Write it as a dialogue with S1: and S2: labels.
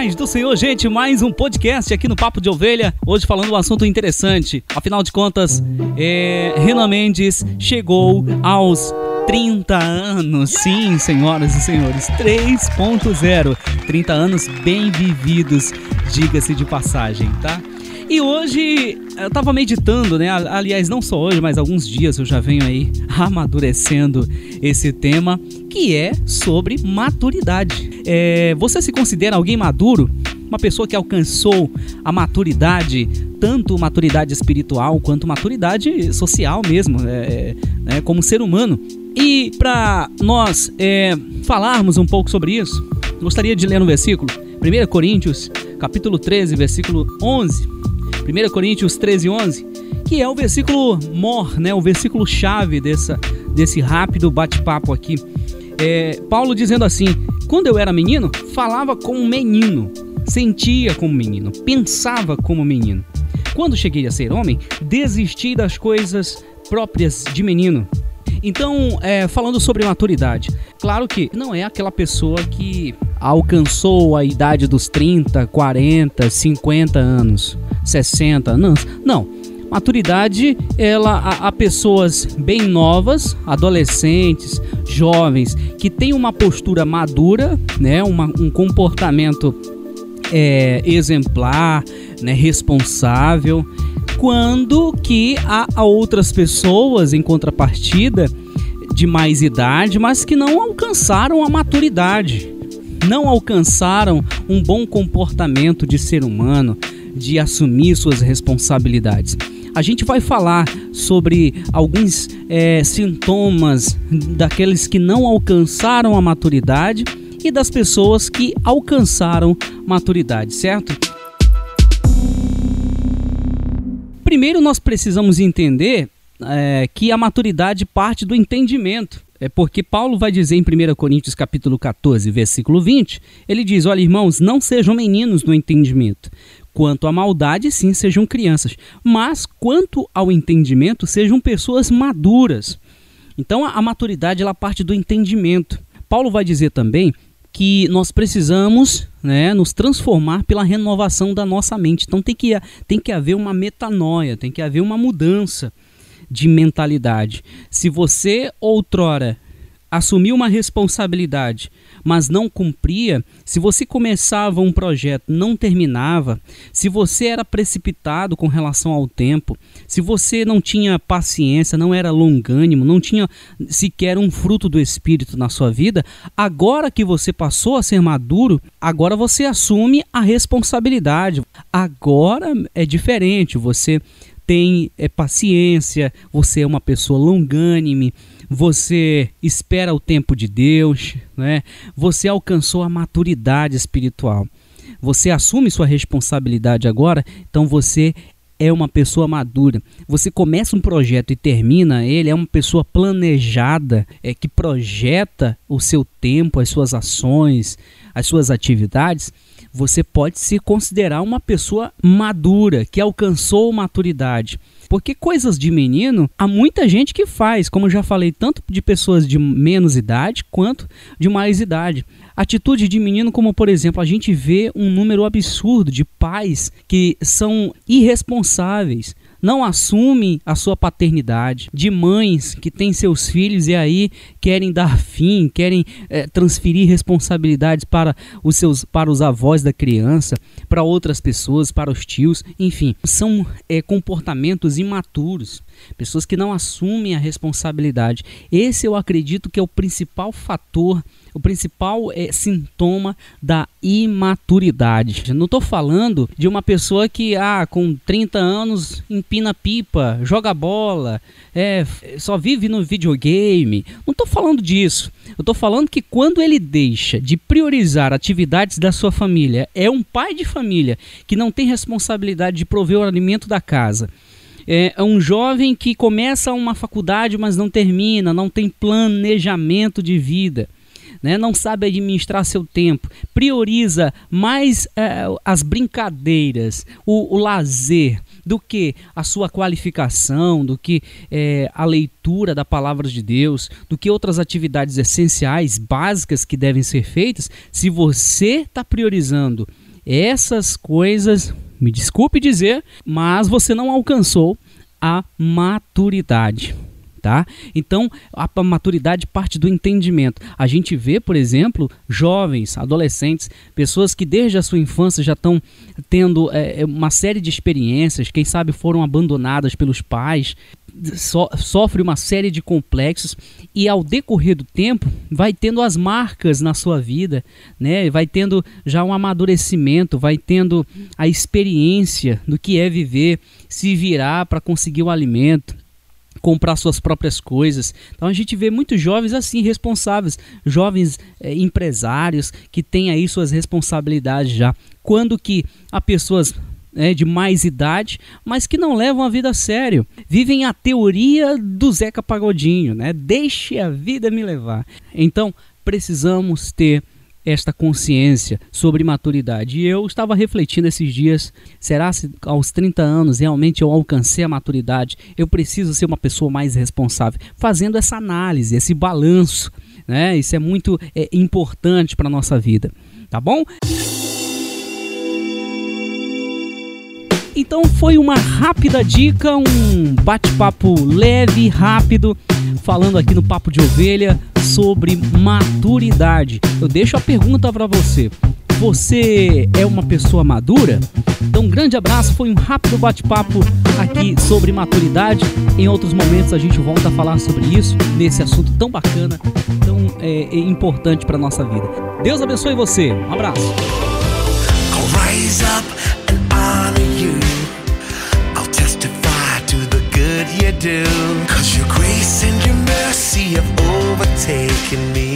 S1: paz do Senhor, gente. Mais um podcast aqui no Papo de Ovelha. Hoje falando um assunto interessante. Afinal de contas, é, Renan Mendes chegou aos 30 anos. Sim, senhoras e senhores, 3.0. 30 anos bem vividos, diga-se de passagem, tá? E hoje eu tava meditando, né? Aliás, não só hoje, mas alguns dias eu já venho aí amadurecendo esse tema que é sobre maturidade. É, você se considera alguém maduro? Uma pessoa que alcançou a maturidade, tanto maturidade espiritual quanto maturidade social mesmo, é, é, como ser humano. E para nós é, falarmos um pouco sobre isso, gostaria de ler no versículo 1 Coríntios, capítulo 13, versículo 11 1 Coríntios 13, 11, que é o versículo mor, né, o versículo chave dessa, desse rápido bate-papo aqui. É, Paulo dizendo assim: Quando eu era menino, falava como menino, sentia como menino, pensava como menino. Quando cheguei a ser homem, desisti das coisas próprias de menino. Então, é, falando sobre maturidade, claro que não é aquela pessoa que alcançou a idade dos 30, 40, 50 anos. 60 anos. Não. Maturidade, ela a, a pessoas bem novas, adolescentes, jovens, que têm uma postura madura, né, uma, um comportamento é, exemplar, né, responsável, quando que há outras pessoas em contrapartida de mais idade, mas que não alcançaram a maturidade, não alcançaram um bom comportamento de ser humano, de assumir suas responsabilidades. A gente vai falar sobre alguns é, sintomas daqueles que não alcançaram a maturidade e das pessoas que alcançaram maturidade, certo? Primeiro, nós precisamos entender é, que a maturidade parte do entendimento. É porque Paulo vai dizer em 1 Coríntios capítulo 14, versículo 20, ele diz: "Olha, irmãos, não sejam meninos no entendimento, Quanto à maldade, sim, sejam crianças, mas quanto ao entendimento, sejam pessoas maduras. Então a, maturidade ela parte do entendimento. Paulo vai dizer também que nós precisamos né, nos transformar pela renovação da nossa mente. Então tem que, tem que haver uma metanoia, tem que haver uma mudança de mentalidade. Se você outrora assumiu uma responsabilidade mas não cumpria, se você começava um projeto não terminava, se você era precipitado com relação ao tempo, se você não tinha paciência, não era longânimo, não tinha sequer um fruto do espírito na sua vida, agora que você passou a ser maduro, agora você assume a responsabilidade. Agora é diferente, você tem é, paciência, você é uma pessoa longânime, você espera o tempo de Deus, né? você alcançou a maturidade espiritual. Você assume sua responsabilidade agora, então você é uma pessoa madura. Você começa um projeto e termina ele, é uma pessoa planejada, é que projeta o seu tempo, as suas ações, as suas atividades. Você pode se considerar uma pessoa madura, que alcançou maturidade. Porque coisas de menino, há muita gente que faz, como já falei, tanto de pessoas de menos idade quanto de mais idade. Atitude de menino, como por exemplo, a gente vê um número absurdo de pais que são irresponsáveis, não assumem a sua paternidade, de mães que têm seus filhos e aí querem dar fim, querem é, transferir responsabilidades para os seus, para os avós da criança, para outras pessoas, para os tios, enfim, são é, comportamentos imaturos, pessoas que não assumem a responsabilidade. Esse eu acredito que é o principal fator o principal é, sintoma da imaturidade. Não estou falando de uma pessoa que ah, com 30 anos empina pipa, joga bola, é, só vive no videogame. Não estou falando disso. Eu estou falando que quando ele deixa de priorizar atividades da sua família, é um pai de família que não tem responsabilidade de prover o alimento da casa. É, é um jovem que começa uma faculdade, mas não termina, não tem planejamento de vida né? não sabe administrar seu tempo, prioriza mais é, as brincadeiras, o, o, lazer, do que a sua qualificação, do que é, a leitura da palavra de Deus, do que outras atividades essenciais, básicas que devem ser feitas, se você está priorizando essas coisas, me desculpe dizer, mas você não alcançou a maturidade tá? Então, a maturidade parte do entendimento. A gente vê, por exemplo, jovens, adolescentes, pessoas que desde a sua infância já estão tendo é, uma série de experiências, quem sabe foram abandonadas pelos pais, so, sofre uma série de complexos e ao decorrer do tempo vai tendo as marcas na sua vida, né? Vai tendo já um amadurecimento, vai tendo a experiência do que é viver, se virar para conseguir o alimento comprar suas próprias coisas. Então a gente vê muitos jovens assim, responsáveis, jovens é, empresários que têm aí suas responsabilidades já. Quando que há pessoas é, de mais idade, mas que não levam a vida a sério. Vivem a teoria do Zeca Pagodinho, né? Deixe a vida me levar. Então, precisamos ter esta consciência sobre maturidade. E eu estava refletindo esses dias: será se aos 30 anos realmente eu alcancei a maturidade? Eu preciso ser uma pessoa mais responsável? Fazendo essa análise, esse balanço, né? Isso é muito é, importante para a nossa vida, tá bom? Então foi uma rápida dica, um bate-papo leve, rápido, falando aqui no Papo de Ovelha sobre maturidade. Eu deixo a pergunta para você. Você é uma pessoa madura? Então, um grande abraço. Foi um rápido bate-papo aqui sobre maturidade. Em outros momentos, a gente volta a falar sobre isso, nesse assunto tão bacana, tão é, é importante para nossa vida. Deus abençoe você. Um abraço. Cause your grace and your mercy have overtaken me.